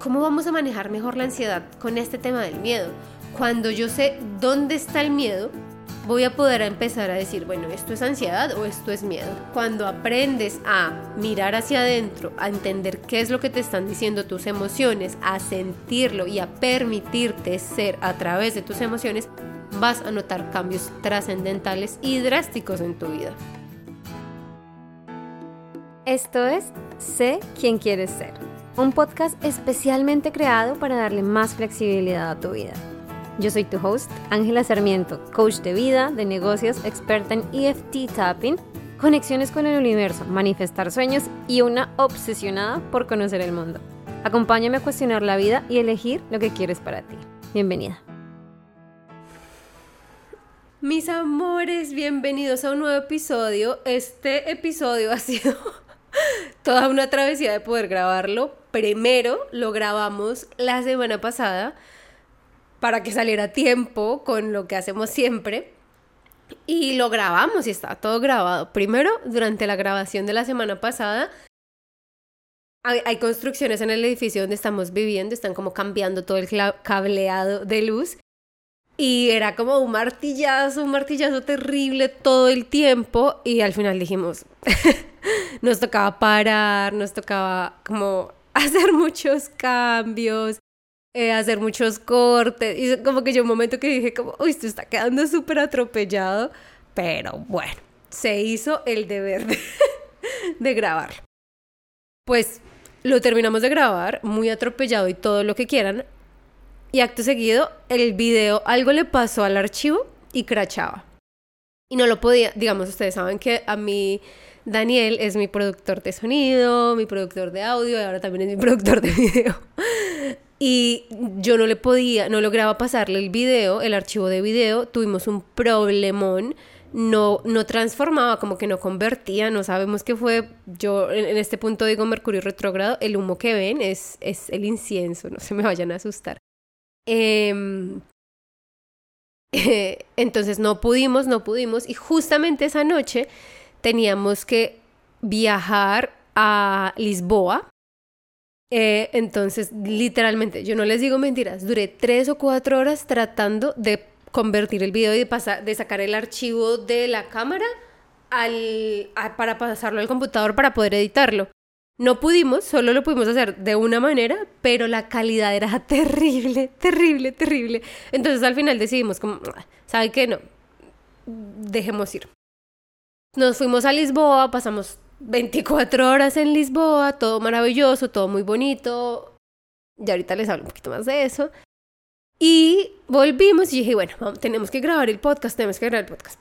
¿cómo vamos a manejar mejor la ansiedad con este tema del miedo? Cuando yo sé dónde está el miedo, voy a poder empezar a decir, bueno, esto es ansiedad o esto es miedo. Cuando aprendes a mirar hacia adentro, a entender qué es lo que te están diciendo tus emociones, a sentirlo y a permitirte ser a través de tus emociones, vas a notar cambios trascendentales y drásticos en tu vida. Esto es Sé quién quieres ser, un podcast especialmente creado para darle más flexibilidad a tu vida. Yo soy tu host, Ángela Sarmiento, coach de vida, de negocios, experta en EFT tapping, conexiones con el universo, manifestar sueños y una obsesionada por conocer el mundo. Acompáñame a cuestionar la vida y elegir lo que quieres para ti. Bienvenida. Mis amores, bienvenidos a un nuevo episodio. Este episodio ha sido toda una travesía de poder grabarlo. Primero lo grabamos la semana pasada para que saliera a tiempo con lo que hacemos siempre. Y lo grabamos y está todo grabado. Primero, durante la grabación de la semana pasada, hay, hay, construcciones en el edificio donde estamos viviendo, están como cambiando todo el cableado de luz. Y era como un martillazo, un martillazo terrible todo el tiempo. Y al final dijimos, nos tocaba parar, nos tocaba como hacer muchos cambios, eh, hacer muchos cortes. Y como que yo un momento que dije como, uy, esto está quedando súper atropellado. Pero bueno, se hizo el deber de, de grabar. Pues lo terminamos de grabar, muy atropellado y todo lo que quieran. Y acto seguido, el video, algo le pasó al archivo y crachaba. Y no lo podía, digamos, ustedes saben que a mí Daniel es mi productor de sonido, mi productor de audio y ahora también es mi productor de video. Y yo no le podía, no lograba pasarle el video, el archivo de video, tuvimos un problemón, no, no transformaba, como que no convertía, no sabemos qué fue. Yo en, este punto digo Mercurio retrógrado, el humo que ven es, es el incienso, no se me vayan a asustar. Eh, eh, entonces no pudimos, no pudimos, y justamente esa noche teníamos que viajar a Lisboa eh, entonces, literalmente, yo no les digo mentiras, duré tres o cuatro horas tratando de convertir el video y de, pasar, de sacar el archivo de la cámara al, para pasarlo al computador para poder editarlo. No pudimos, solo lo pudimos hacer de una manera, pero la calidad era terrible, terrible, terrible. Entonces al final decidimos como, ah, ¿sabe qué? No, dejemos ir. Nos fuimos a Lisboa, pasamos 24 horas en Lisboa, todo maravilloso, todo muy bonito. Y ahorita les hablo un poquito más de eso. Y volvimos y dije, bueno, tenemos que grabar el podcast, tenemos que grabar el podcast.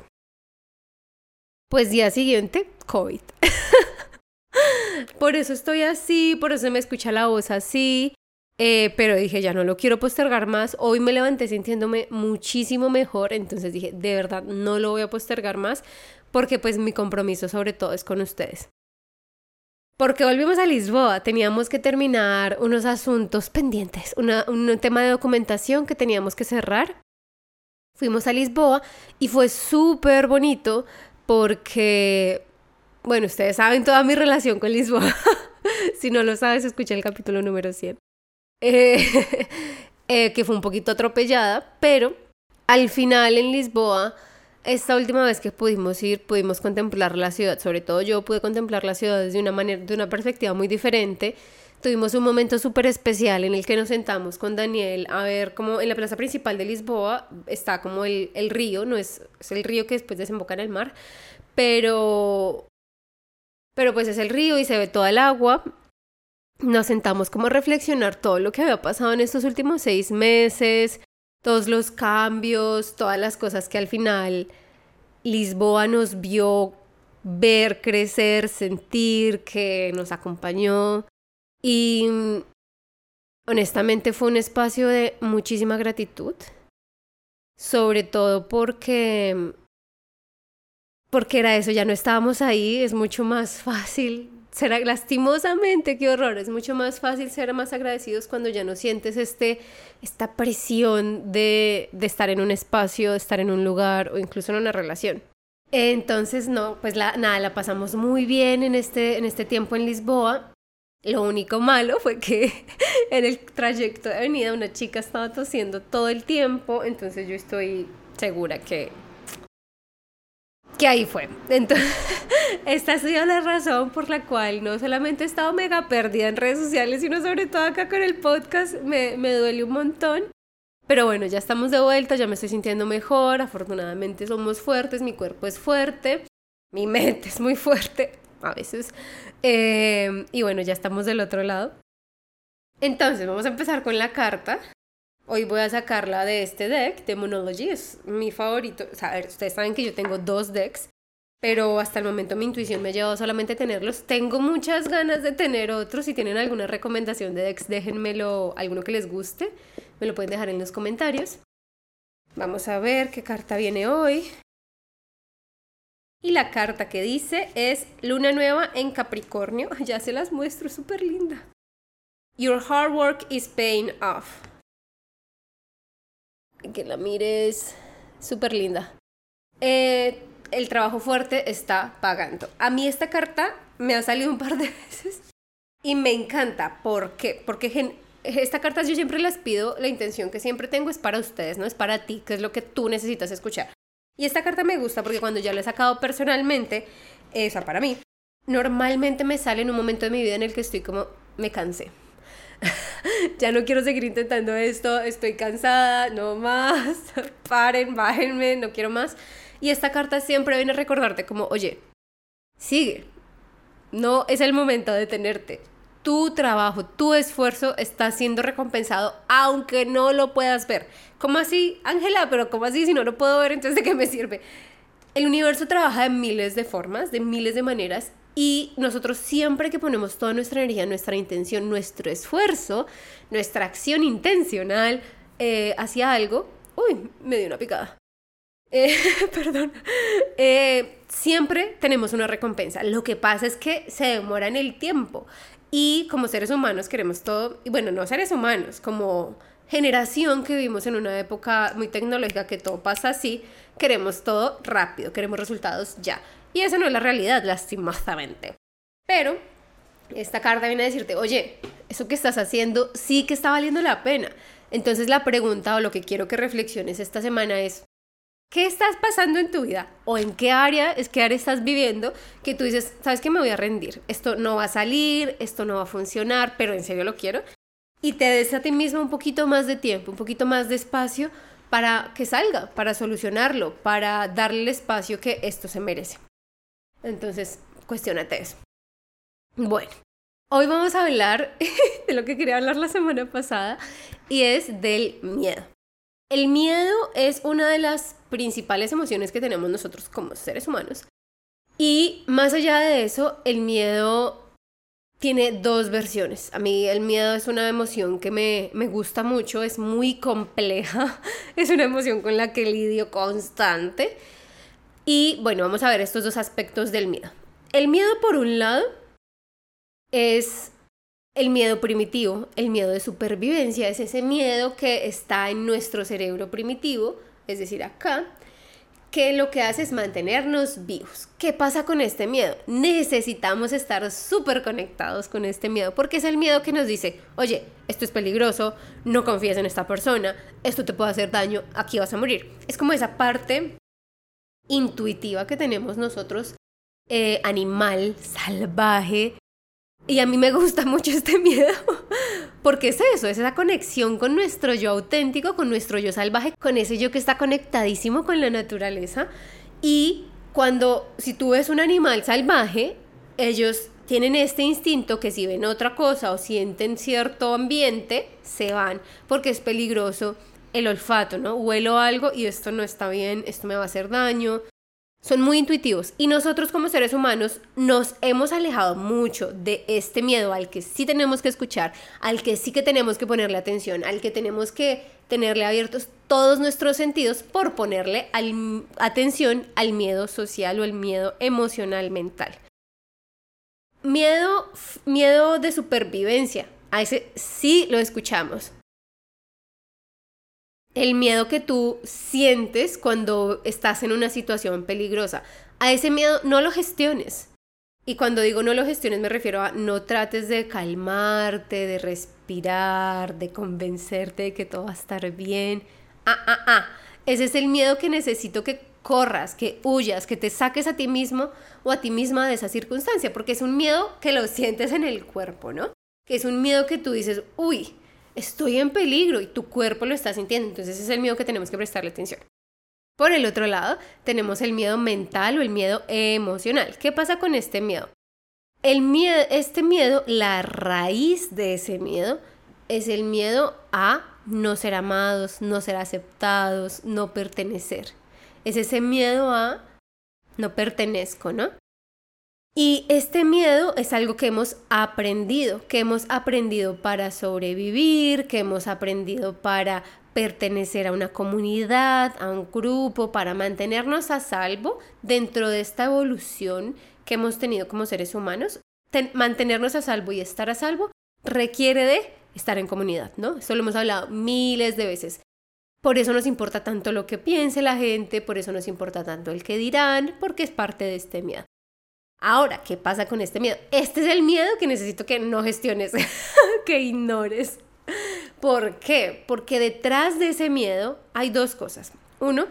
Pues día siguiente, COVID. por eso estoy así, por eso me escucha la voz así. Eh, pero dije, ya no lo quiero postergar más. Hoy me levanté sintiéndome muchísimo mejor, entonces dije, de verdad, no lo voy a postergar más porque pues mi compromiso sobre todo es con ustedes. Porque volvimos a Lisboa, teníamos que terminar unos asuntos pendientes, un tema de documentación que teníamos que cerrar. Fuimos a Lisboa y fue súper bonito porque, bueno, ustedes saben toda mi relación con Lisboa. si no lo sabes, escucha el capítulo número 100. Eh, eh, que fue un poquito atropellada, pero al final en Lisboa esta última vez que pudimos ir, pudimos contemplar la ciudad, sobre todo yo pude contemplar la ciudad desde una manera, de una perspectiva muy diferente. Tuvimos un momento súper especial en el que nos sentamos con Daniel a ver como en la plaza principal de Lisboa está como el, el río, no es, es el río que después desemboca en el mar, pero, pero pues es el río y se ve toda el agua. Nos sentamos como a reflexionar todo lo que había pasado en estos últimos seis meses, todos los cambios, todas las cosas que al final Lisboa nos vio ver, crecer, sentir, que nos acompañó. Y honestamente fue un espacio de muchísima gratitud, sobre todo porque porque era eso, ya no estábamos ahí, es mucho más fácil ser lastimosamente, qué horror, es mucho más fácil ser más agradecidos cuando ya no sientes este, esta presión de, de estar en un espacio, de estar en un lugar o incluso en una relación. Entonces, no, pues la, nada, la pasamos muy bien en este, en este tiempo en Lisboa. Lo único malo fue que en el trayecto de venida una chica estaba tosiendo todo el tiempo, entonces yo estoy segura que que ahí fue. Entonces, esta ha sido la razón por la cual no solamente he estado mega perdida en redes sociales, sino sobre todo acá con el podcast, me, me duele un montón. Pero bueno, ya estamos de vuelta, ya me estoy sintiendo mejor, afortunadamente somos fuertes, mi cuerpo es fuerte, mi mente es muy fuerte, a veces. Eh, y bueno, ya estamos del otro lado. Entonces, vamos a empezar con la carta. Hoy voy a sacarla de este deck, de Monology, es mi favorito. O sea, a ver, ustedes saben que yo tengo dos decks, pero hasta el momento mi intuición me ha llevado solamente a tenerlos. Tengo muchas ganas de tener otros. Si tienen alguna recomendación de decks, déjenmelo, alguno que les guste. Me lo pueden dejar en los comentarios. Vamos a ver qué carta viene hoy. Y la carta que dice es Luna Nueva en Capricornio. Ya se las muestro, súper linda. Your hard work is paying off. Que la mires, súper linda. Eh, el trabajo fuerte está pagando. A mí esta carta me ha salido un par de veces y me encanta. ¿Por qué? Porque esta carta yo siempre las pido, la intención que siempre tengo es para ustedes, no es para ti, que es lo que tú necesitas escuchar. Y esta carta me gusta porque cuando ya la he sacado personalmente, esa para mí, normalmente me sale en un momento de mi vida en el que estoy como, me cansé. ya no quiero seguir intentando esto, estoy cansada, no más, paren, bájenme, no quiero más. Y esta carta siempre viene a recordarte como, oye, sigue, no es el momento de detenerte. Tu trabajo, tu esfuerzo está siendo recompensado aunque no lo puedas ver. ¿Cómo así, Ángela? Pero ¿cómo así? Si no lo puedo ver, entonces ¿de qué me sirve? El universo trabaja de miles de formas, de miles de maneras, y nosotros siempre que ponemos toda nuestra energía, nuestra intención, nuestro esfuerzo, nuestra acción intencional eh, hacia algo, uy, me dio una picada. Eh, perdón. Eh, siempre tenemos una recompensa. Lo que pasa es que se demora en el tiempo. Y como seres humanos queremos todo, y bueno, no seres humanos, como generación que vivimos en una época muy tecnológica que todo pasa así, queremos todo rápido, queremos resultados ya. Y esa no es la realidad, lastimosamente. Pero esta carta viene a decirte, oye, eso que estás haciendo sí que está valiendo la pena. Entonces la pregunta o lo que quiero que reflexiones esta semana es, ¿qué estás pasando en tu vida? ¿O en qué área es que área estás viviendo que tú dices, sabes que me voy a rendir? Esto no va a salir, esto no va a funcionar, pero en serio lo quiero y te des a ti mismo un poquito más de tiempo, un poquito más de espacio para que salga, para solucionarlo, para darle el espacio que esto se merece. Entonces, cuestionate eso. Bueno, hoy vamos a hablar de lo que quería hablar la semana pasada y es del miedo. El miedo es una de las principales emociones que tenemos nosotros como seres humanos. Y más allá de eso, el miedo tiene dos versiones. A mí el miedo es una emoción que me, me, gusta mucho, es muy compleja, es una emoción con la que lidio constante. Y bueno, vamos a ver estos dos aspectos del miedo. El miedo por un lado es el miedo primitivo, el miedo de supervivencia, es ese miedo que está en nuestro cerebro primitivo, es decir, acá, que lo que hace es mantenernos vivos. ¿Qué pasa con este miedo? Necesitamos estar súper conectados con este miedo, porque es el miedo que nos dice, oye, esto es peligroso, no confíes en esta persona, esto te puede hacer daño, aquí vas a morir. Es como esa parte intuitiva que tenemos nosotros, eh, animal, salvaje. Y a mí me gusta mucho este miedo, porque es eso, es esa conexión con nuestro yo auténtico, con nuestro yo salvaje, con ese yo que está conectadísimo con la naturaleza. Y cuando, si tú ves un animal salvaje, ellos tienen este instinto que si ven otra cosa o sienten cierto ambiente, se van, porque es peligroso el olfato, ¿no? Huelo algo y esto no está bien, esto me va a hacer daño, son muy intuitivos y nosotros como seres humanos nos hemos alejado mucho de este miedo al que sí tenemos que escuchar, al que sí que tenemos que ponerle atención, al que tenemos que tenerle abiertos todos nuestros sentidos por ponerle atención al miedo social o el miedo emocional mental. Miedo, miedo de supervivencia, a ese sí lo escuchamos, el miedo que tú sientes cuando estás en una situación peligrosa. A ese miedo no lo gestiones. Y cuando digo no lo gestiones me refiero a no trates de calmarte, de respirar, de convencerte de que todo va a estar bien. Ah, ah, ah. Ese es el miedo que necesito que corras, que huyas, que te saques a ti mismo o a ti misma de esa circunstancia, porque es un miedo que lo sientes en el cuerpo, ¿no? Que es un miedo que tú dices, uy, estoy en peligro y tu cuerpo lo está sintiendo, entonces ese es el miedo que tenemos que prestarle atención. Por el otro lado, tenemos el miedo mental o el miedo emocional. ¿Qué pasa con este miedo? El miedo, este miedo, la raíz de ese miedo es el miedo a no ser amados, no ser aceptados, no pertenecer. Es ese miedo a no pertenezco, ¿no? Y este miedo es algo que hemos aprendido, que hemos aprendido para sobrevivir, que hemos aprendido para pertenecer a una comunidad, a un grupo, para mantenernos a salvo dentro de esta evolución que hemos tenido como seres humanos. mantenernos a salvo y estar a salvo requiere de estar en comunidad, ¿no? Eso lo hemos hablado miles de veces. Por eso nos importa tanto lo que piense la gente, por eso nos importa tanto el que dirán, porque es parte de este miedo. Ahora, ¿qué pasa con este miedo? Este es el miedo que necesito que no gestiones, que ignores. ¿Por qué? Porque detrás de ese miedo hay dos cosas. Uno,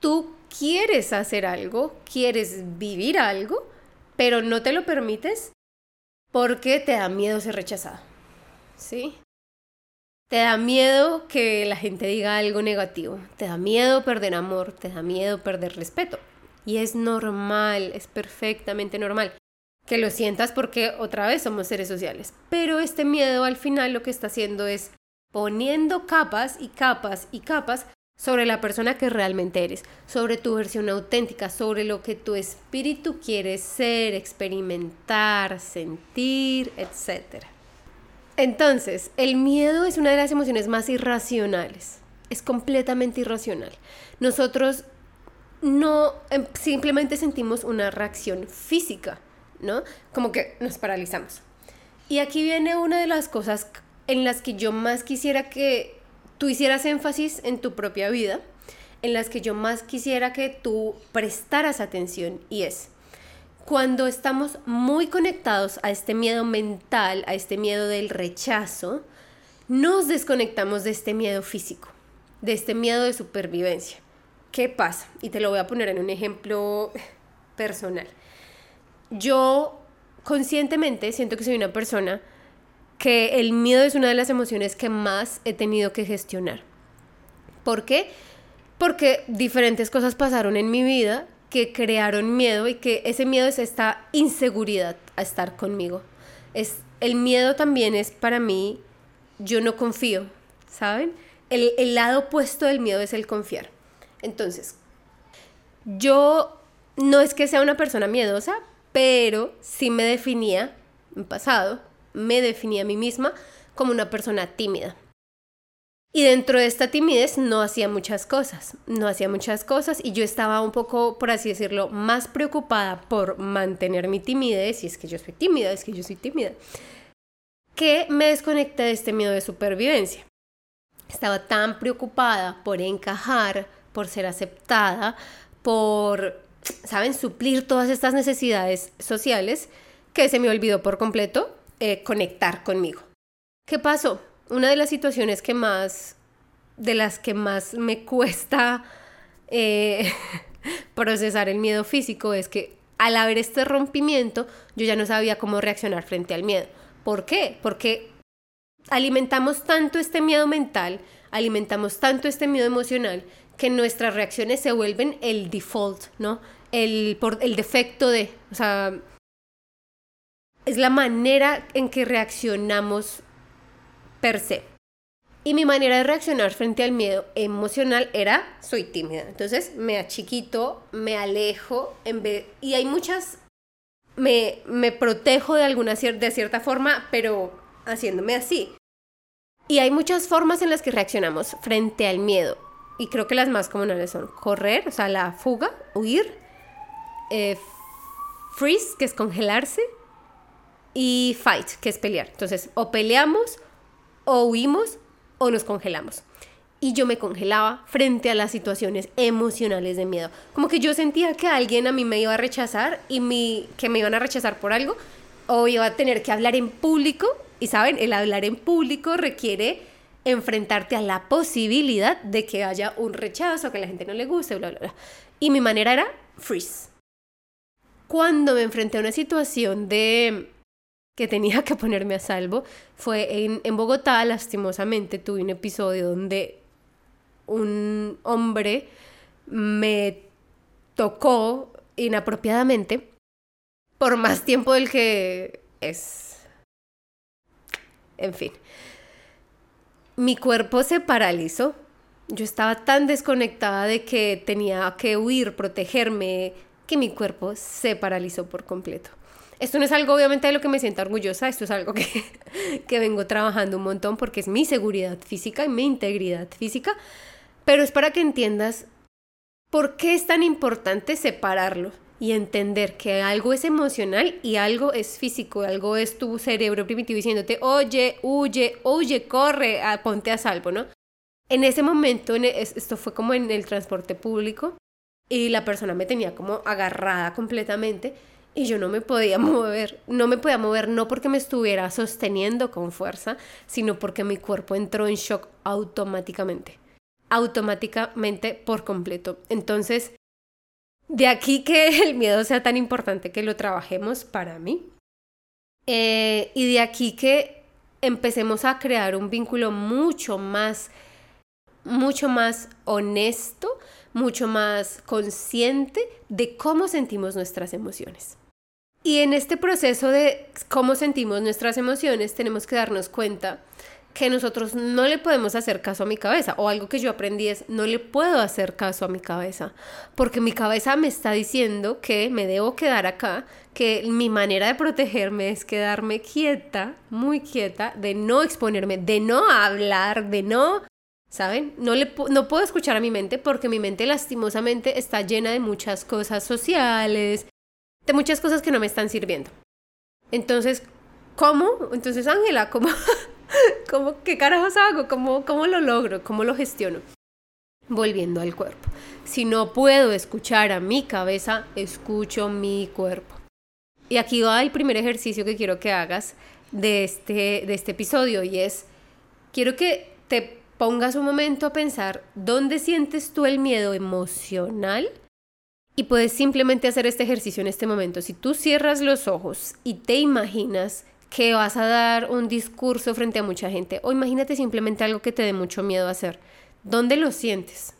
tú quieres hacer algo, quieres vivir algo, pero no te lo permites porque te da miedo ser rechazado. ¿Sí? Te da miedo que la gente diga algo negativo, te da miedo perder amor, te da miedo perder respeto. Y es normal, es perfectamente normal que lo sientas porque otra vez somos seres sociales. Pero este miedo al final lo que está haciendo es poniendo capas y capas y capas sobre la persona que realmente eres, sobre tu versión auténtica, sobre lo que tu espíritu quiere ser, experimentar, sentir, etc. Entonces, el miedo es una de las emociones más irracionales. Es completamente irracional. Nosotros no em, simplemente sentimos una reacción física, ¿no? Como que nos paralizamos. Y aquí viene una de las cosas en las que yo más quisiera que tú hicieras énfasis en tu propia vida, en las que yo más quisiera que tú prestaras atención y es, cuando estamos muy conectados a este miedo mental, a este miedo del rechazo, nos desconectamos de este miedo físico, de este miedo de supervivencia. ¿Qué pasa? Y te lo voy a poner en un ejemplo personal. Yo conscientemente siento que soy una persona que el miedo es una de las emociones que más he tenido que gestionar. ¿Por qué? Porque diferentes cosas pasaron en mi vida que crearon miedo y que ese miedo es esta inseguridad a estar conmigo. Es, el miedo también es para mí, yo no confío, ¿saben? El, el lado opuesto del miedo es el confiar. Entonces, yo no es que sea una persona miedosa, pero sí me definía, en pasado, me definía a mí misma como una persona tímida. Y dentro de esta timidez no hacía muchas cosas, no hacía muchas cosas y yo estaba un poco, por así decirlo, más preocupada por mantener mi timidez, y es que yo soy tímida, es que yo soy tímida, que me desconecté de este miedo de supervivencia. Estaba tan preocupada por encajar, por ser aceptada, por, ¿saben?, suplir todas estas necesidades sociales, que se me olvidó por completo eh, conectar conmigo. ¿Qué pasó? una de las situaciones que más, de las que más me cuesta eh, procesar el miedo físico es que al haber este rompimiento yo ya no sabía cómo reaccionar frente al miedo. ¿Por qué? Porque alimentamos tanto este miedo mental, alimentamos tanto este miedo emocional, que nuestras reacciones se vuelven el default, ¿no? El, por, el defecto de, o sea, es la manera en que reaccionamos per se. Y mi manera de reaccionar frente al miedo emocional era, soy tímida. Entonces me achiquito, me alejo, en vez, y hay muchas, me, me protejo de alguna de cierta forma, pero haciéndome así. Y hay muchas formas en las que reaccionamos frente al miedo. Y creo que las más comunes son correr, o sea, la fuga, huir, eh, freeze, que es congelarse, y fight, que es pelear. Entonces, o peleamos o huimos o nos congelamos. y yo me congelaba frente a las situaciones emocionales de miedo. Como que yo sentía que alguien a mí me iba a rechazar y mi, que me iban a rechazar por algo o iba a tener que hablar en público. Y saben, el hablar en público requiere enfrentarte a la posibilidad de que haya un rechazo, que la gente no le guste, bla, bla, bla. Y mi manera era freeze. Cuando me enfrenté a una situación de que tenía que ponerme a salvo fue en, en Bogotá, lastimosamente tuve un episodio donde un hombre me tocó inapropiadamente por más tiempo del que es. En fin. Mi cuerpo se paralizó. Yo estaba tan desconectada de que tenía que huir, protegerme, que mi cuerpo se paralizó por completo. Esto no es algo obviamente de lo que me siento orgullosa, esto es algo que, que vengo trabajando un montón porque es mi seguridad física y mi integridad física, pero es para que entiendas por qué es tan importante separarlo y entender que algo es emocional y algo es físico, algo es tu cerebro primitivo diciéndote, oye, huye, huye, corre, ah, ponte a salvo, ¿no? En ese momento, e, esto fue como en el transporte público y la persona me tenía como agarrada completamente y yo no me podía mover, no me podía mover no porque me estuviera sosteniendo con fuerza, sino porque mi cuerpo entró en shock automáticamente automáticamente por completo. Entonces, de aquí que el miedo sea tan importante que lo trabajemos para mí. Eh, y de aquí que empecemos a crear un vínculo mucho más, mucho más honesto, mucho más consciente de cómo sentimos nuestras emociones. Y en este proceso de cómo sentimos nuestras emociones tenemos que darnos cuenta que nosotros no le podemos hacer caso a mi cabeza. O algo que yo aprendí es, no le puedo hacer caso a mi cabeza, porque mi cabeza me está diciendo que me debo quedar acá, que mi manera de protegerme es quedarme quieta, muy quieta, de no exponerme, de no hablar, de no... ¿Saben? No, le, no puedo escuchar a mi mente porque mi mente lastimosamente está llena de muchas cosas sociales, de muchas cosas que no me están sirviendo. Entonces, ¿cómo? Entonces, Ángela, ¿cómo, ¿Cómo, ¿Qué carajos hago? ¿Cómo, ¿Cómo lo logro? ¿Cómo lo gestiono? Volviendo al cuerpo. Si no puedo escuchar a mi cabeza, escucho mi cuerpo. Y aquí va el primer ejercicio que quiero que hagas de este, de este episodio y es, quiero que te pongas un momento a pensar dónde sientes tú el miedo emocional y puedes simplemente hacer este ejercicio en este momento. Si tú cierras los ojos y te imaginas que vas a dar un discurso frente a mucha gente o imagínate simplemente algo que te dé mucho miedo hacer. ¿Dónde lo sientes?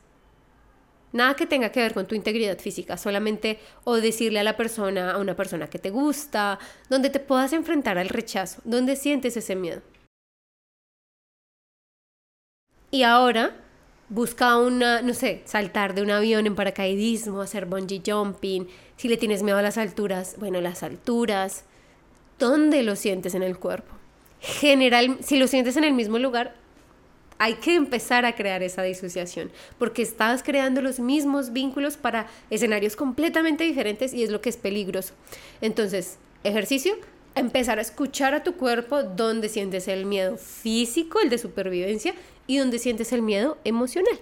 Nada que tenga que ver con tu integridad física, solamente o decirle a la persona, a una persona que te gusta, donde te puedas enfrentar al rechazo, donde sientes ese miedo. Y ahora busca una, no sé, saltar de un avión en paracaidismo, hacer bungee jumping. Si le tienes miedo a las alturas, bueno, las alturas. ¿Dónde lo sientes en el cuerpo? General, si lo sientes en el mismo lugar, hay que empezar a crear esa disociación, porque estás creando los mismos vínculos para escenarios completamente diferentes y es lo que es peligroso. Entonces, ejercicio, empezar a escuchar a tu cuerpo donde sientes el miedo físico, el de supervivencia, y donde sientes el miedo emocional.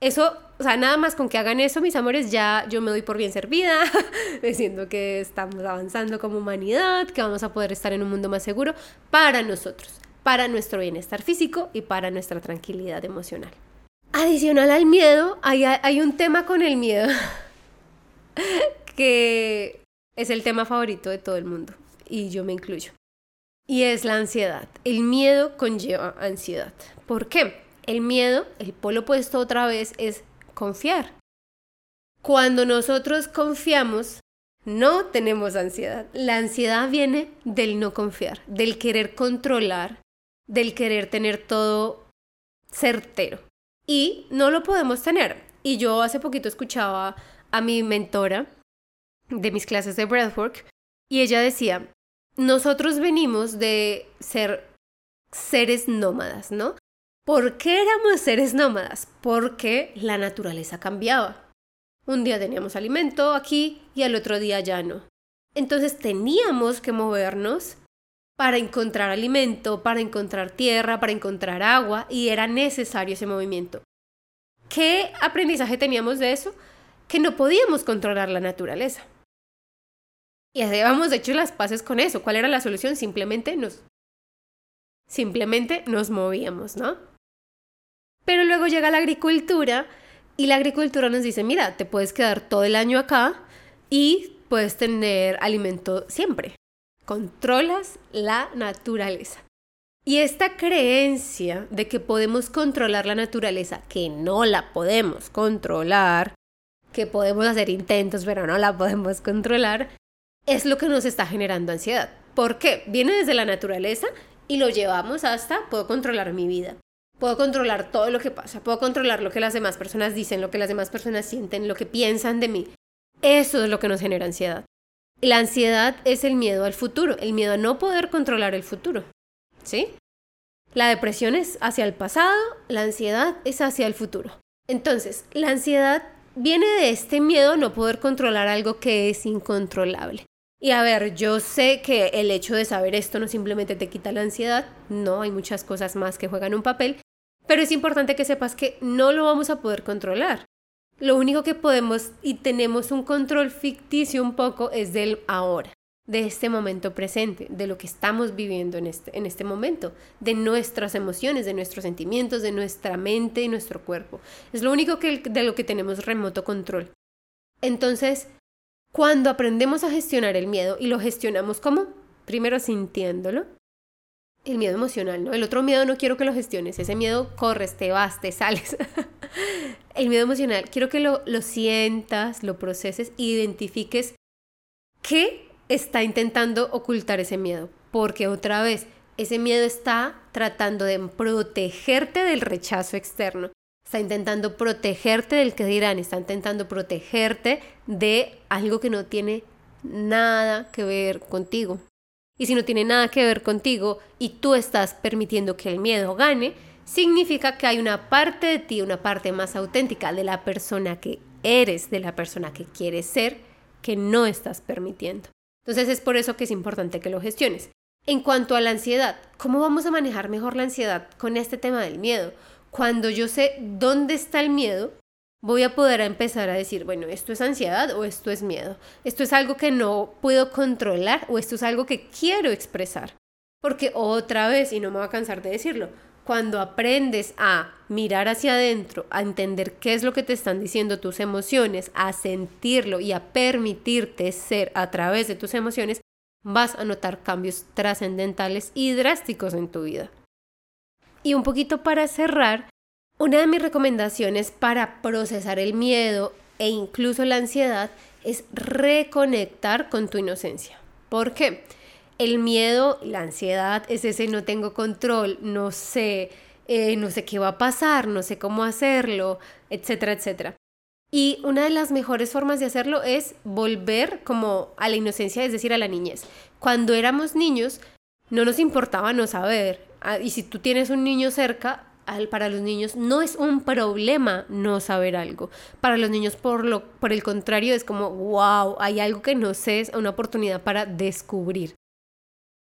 Eso, o sea, nada más con que hagan eso, mis amores, ya yo me doy por bien servida, diciendo que estamos avanzando como humanidad, que vamos a poder estar en un mundo más seguro para nosotros, para nuestro bienestar físico y para nuestra tranquilidad emocional. Adicional al miedo, hay, hay un tema con el miedo que es el tema favorito de todo el mundo y yo me incluyo. Y es la ansiedad. El miedo conlleva ansiedad. ¿Por qué? El miedo, el polo opuesto otra vez, es confiar. Cuando nosotros confiamos, no tenemos ansiedad. La ansiedad viene del no confiar, del querer controlar, del querer tener todo certero. Y no lo podemos tener. Y yo hace poquito escuchaba a mi mentora de mis clases de breathwork y ella decía, nosotros venimos de ser seres nómadas, ¿no? ¿Por qué éramos seres nómadas? Porque la naturaleza cambiaba. Un día teníamos alimento aquí y al otro día ya no. Entonces teníamos que movernos para encontrar alimento, para encontrar tierra, para encontrar agua y era necesario ese movimiento. ¿Qué aprendizaje teníamos de eso? Que no podíamos controlar la naturaleza. Y habíamos hecho las paces con eso. ¿Cuál era la solución? Simplemente nos simplemente nos movíamos, ¿no? Pero luego llega la agricultura y la agricultura nos dice, mira, te puedes quedar todo el año acá y puedes tener alimento siempre. Controlas la naturaleza. Y esta creencia de que podemos controlar la naturaleza, que no la podemos controlar, que podemos hacer intentos pero no la podemos controlar, es lo que nos está generando ansiedad. ¿Por qué? Viene desde la naturaleza y lo llevamos hasta puedo controlar mi vida. Puedo controlar todo lo que pasa, puedo controlar lo que las demás personas dicen, lo que las demás personas sienten, lo que piensan de mí. Eso es lo que nos genera ansiedad. La ansiedad es el miedo al futuro, el miedo a no poder controlar el futuro. ¿Sí? La depresión es hacia el pasado, la ansiedad es hacia el futuro. Entonces, la ansiedad viene de este miedo a no poder controlar algo que es incontrolable. Y a ver, yo sé que el hecho de saber esto no simplemente te quita la ansiedad, no, hay muchas cosas más que juegan un papel, pero es importante que sepas que no lo vamos a poder controlar. Lo único que podemos y tenemos un control ficticio un poco es del ahora, de este momento presente, de lo que estamos viviendo en este, en este momento, de nuestras emociones, de nuestros sentimientos, de nuestra mente y nuestro cuerpo. Es lo único que, de lo que tenemos remoto control. Entonces, cuando aprendemos a gestionar el miedo y lo gestionamos como, primero sintiéndolo, el miedo emocional, ¿no? El otro miedo no quiero que lo gestiones, ese miedo corres, te vas, te sales. el miedo emocional, quiero que lo, lo sientas, lo proceses, identifiques qué está intentando ocultar ese miedo, porque otra vez, ese miedo está tratando de protegerte del rechazo externo está intentando protegerte del que dirán, está intentando protegerte de algo que no tiene nada que ver contigo. Y si no tiene nada que ver contigo y tú estás permitiendo que el miedo gane, significa que hay una parte de ti, una parte más auténtica de la persona que eres, de la persona que quieres ser, que no estás permitiendo. Entonces es por eso que es importante que lo gestiones. En cuanto a la ansiedad, ¿cómo vamos a manejar mejor la ansiedad con este tema del miedo? cuando yo sé dónde está el miedo, voy a poder empezar a decir, bueno, esto es ansiedad o esto es miedo. Esto es algo que no puedo controlar o esto es algo que quiero expresar. Porque otra vez, y no me voy a cansar de decirlo, cuando aprendes a mirar hacia adentro, a entender qué es lo que te están diciendo tus emociones, a sentirlo y a permitirte ser a través de tus emociones, vas a notar cambios trascendentales y drásticos en tu vida. Y un poquito para cerrar, una de mis recomendaciones para procesar el miedo e incluso la ansiedad es reconectar con tu inocencia. ¿Por qué? El miedo, la ansiedad es ese no tengo control, no sé, eh, no sé qué va a pasar, no sé cómo hacerlo, etcétera, etcétera. Y una de las mejores formas de hacerlo es volver como a la inocencia, es decir, a la niñez. Cuando éramos niños, no nos importaba no saber, Ah, y si tú tienes un niño cerca, para los niños no es un problema no saber algo. Para los niños, por, lo, por el contrario, es como, wow, hay algo que no sé, es una oportunidad para descubrir.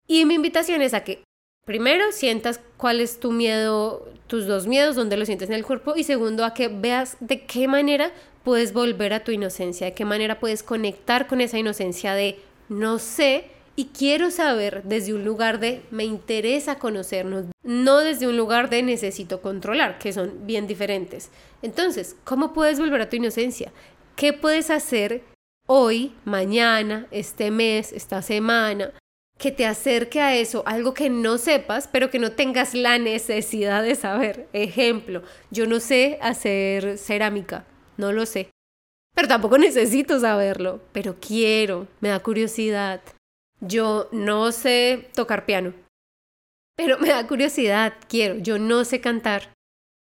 Y mi invitación es a que primero sientas cuál es tu miedo, tus dos miedos, dónde lo sientes en el cuerpo, y segundo, a que veas de qué manera puedes volver a tu inocencia, de qué manera puedes conectar con esa inocencia de no sé, y quiero saber desde un lugar de me interesa conocernos, no desde un lugar de necesito controlar, que son bien diferentes. Entonces, ¿cómo puedes volver a tu inocencia? ¿Qué puedes hacer hoy, mañana, este mes, esta semana, que te acerque a eso, algo que no sepas, pero que no tengas la necesidad de saber? Ejemplo, yo no sé hacer cerámica, no lo sé. Pero tampoco necesito saberlo, pero quiero, me da curiosidad. Yo no sé tocar piano, pero me da curiosidad, quiero. Yo no sé cantar,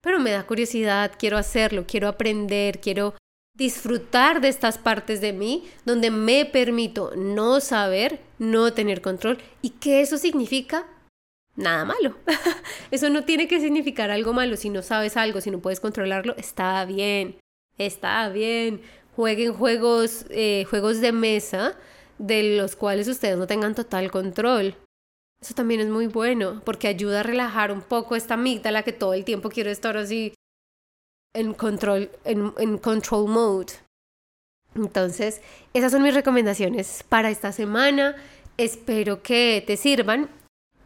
pero me da curiosidad, quiero hacerlo, quiero aprender, quiero disfrutar de estas partes de mí donde me permito no saber, no tener control. ¿Y qué eso significa? Nada malo. eso no tiene que significar algo malo. Si no sabes algo, si no puedes controlarlo, está bien. Está bien. Jueguen juegos, eh, juegos de mesa de los cuales ustedes no tengan total control. Eso también es muy bueno porque ayuda a relajar un poco esta amígdala que todo el tiempo quiero estar así en control, en, en control mode. Entonces, esas son mis recomendaciones para esta semana. Espero que te sirvan.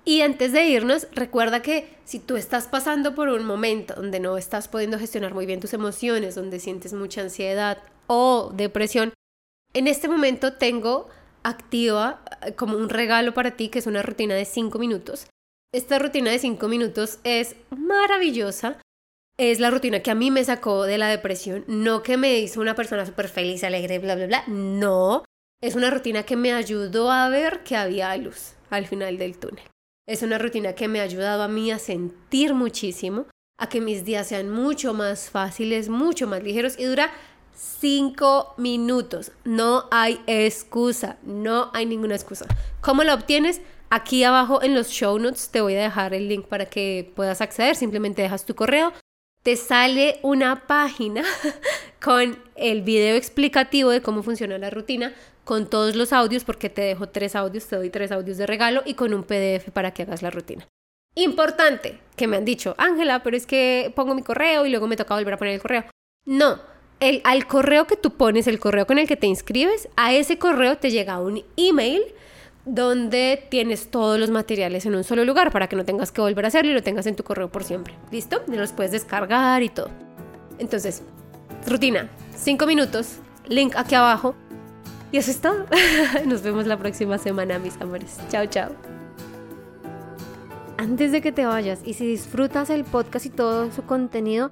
Y antes de irnos, recuerda que si tú estás pasando por un momento donde no estás pudiendo gestionar muy bien tus emociones, donde sientes mucha ansiedad o depresión, en este momento tengo activa eh, como un regalo para ti, que es una rutina de 5 minutos. Esta rutina de 5 minutos es maravillosa. Es la rutina que a mí me sacó de la depresión, no que me hizo una persona súper feliz, alegre, bla, bla, bla. No, es una rutina que me ayudó a ver que había luz al final del túnel. Es una rutina que me ha ayudado a mí a sentir muchísimo, a que mis días sean mucho más fáciles, mucho más ligeros y dura Cinco minutos. No hay excusa. No hay ninguna excusa. ¿Cómo la obtienes? Aquí abajo en los show notes te voy a dejar el link para que puedas acceder. Simplemente dejas tu correo. Te sale una página con el video explicativo de cómo funciona la rutina, con todos los audios, porque te dejo tres audios, te doy tres audios de regalo y con un PDF para que hagas la rutina. Importante, que me han dicho, Ángela, pero es que pongo mi correo y luego me toca volver a poner el correo. No, al correo que tú pones, el correo con el que te inscribes, a ese correo te llega un email donde tienes todos los materiales en un solo lugar para que no tengas que volver a hacerlo y lo tengas en tu correo por siempre. ¿Listo? Y los puedes descargar y todo. Entonces, rutina, 5 minutos, link aquí abajo. Y eso es todo. Nos vemos la próxima semana, mis amores. Chao, chao. Antes de que te vayas y si disfrutas el podcast y todo su contenido,